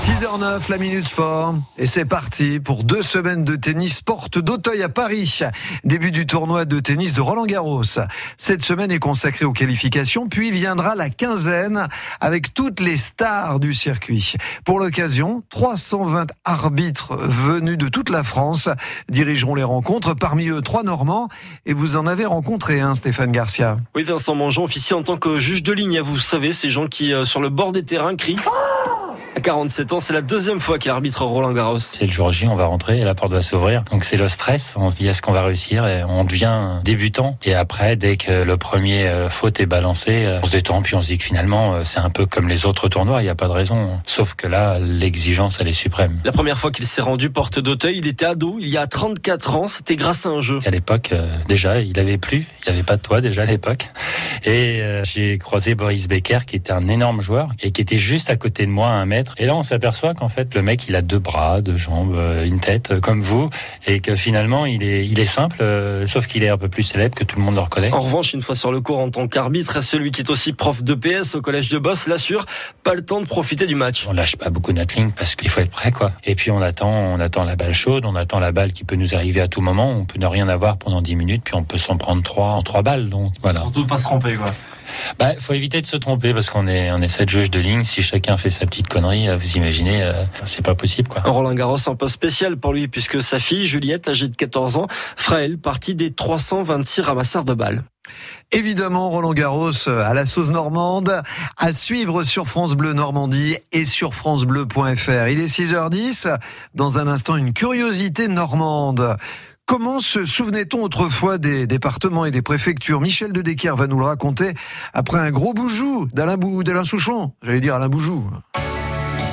6h09, la Minute Sport. Et c'est parti pour deux semaines de tennis porte d'Auteuil à Paris. Début du tournoi de tennis de Roland Garros. Cette semaine est consacrée aux qualifications, puis viendra la quinzaine avec toutes les stars du circuit. Pour l'occasion, 320 arbitres venus de toute la France dirigeront les rencontres. Parmi eux, trois Normands. Et vous en avez rencontré un, Stéphane Garcia. Oui, Vincent Mangeon, officier en tant que juge de ligne. Vous savez, ces gens qui, euh, sur le bord des terrains, crient. 47 ans, c'est la deuxième fois qu'il arbitre Roland Garros. C'est le jour J, on va rentrer et la porte va s'ouvrir. Donc c'est le stress. On se dit est-ce qu'on va réussir? Et on devient débutant. Et après, dès que le premier euh, faute est balancé, euh, on se détend puis on se dit que finalement euh, c'est un peu comme les autres tournois. Il n'y a pas de raison. Sauf que là, l'exigence elle est suprême. La première fois qu'il s'est rendu porte d'Auteuil, il était ado. Il y a 34 ans. C'était grâce à un jeu. À l'époque, déjà, il avait plu. Il n'y avait pas de toit déjà à l'époque. Et j'ai croisé Boris Becker qui était un énorme joueur et qui était juste à côté de moi à un mètre. Et là, on s'aperçoit qu'en fait, le mec, il a deux bras, deux jambes, euh, une tête, euh, comme vous, et que finalement, il est, il est simple, euh, sauf qu'il est un peu plus célèbre, que tout le monde le reconnaît. En revanche, une fois sur le cours en tant qu'arbitre, celui qui est aussi prof de PS au collège de Boss l'assure, pas le temps de profiter du match. On lâche pas beaucoup notre ligne parce qu'il faut être prêt, quoi. Et puis on attend, on attend la balle chaude, on attend la balle qui peut nous arriver à tout moment. On peut ne rien avoir pendant 10 minutes, puis on peut s'en prendre trois en trois balles. Donc voilà. Surtout pas se tromper, quoi. Bah, faut éviter de se tromper parce qu'on est, on est sept juges de ligne. Si chacun fait sa petite connerie, euh, vous imaginez, euh, c'est pas possible, quoi. Roland Garros, un peu spécial pour lui puisque sa fille, Juliette, âgée de 14 ans, fera elle partie des 326 ramasseurs de balles. Évidemment, Roland Garros euh, à la sauce normande, à suivre sur France Bleu Normandie et sur francebleu.fr. Il est 6h10. Dans un instant, une curiosité normande. Comment se souvenait-on autrefois des départements et des préfectures Michel de Decker va nous le raconter après un gros boujou d'Alain Souchon. J'allais dire Alain Boujou.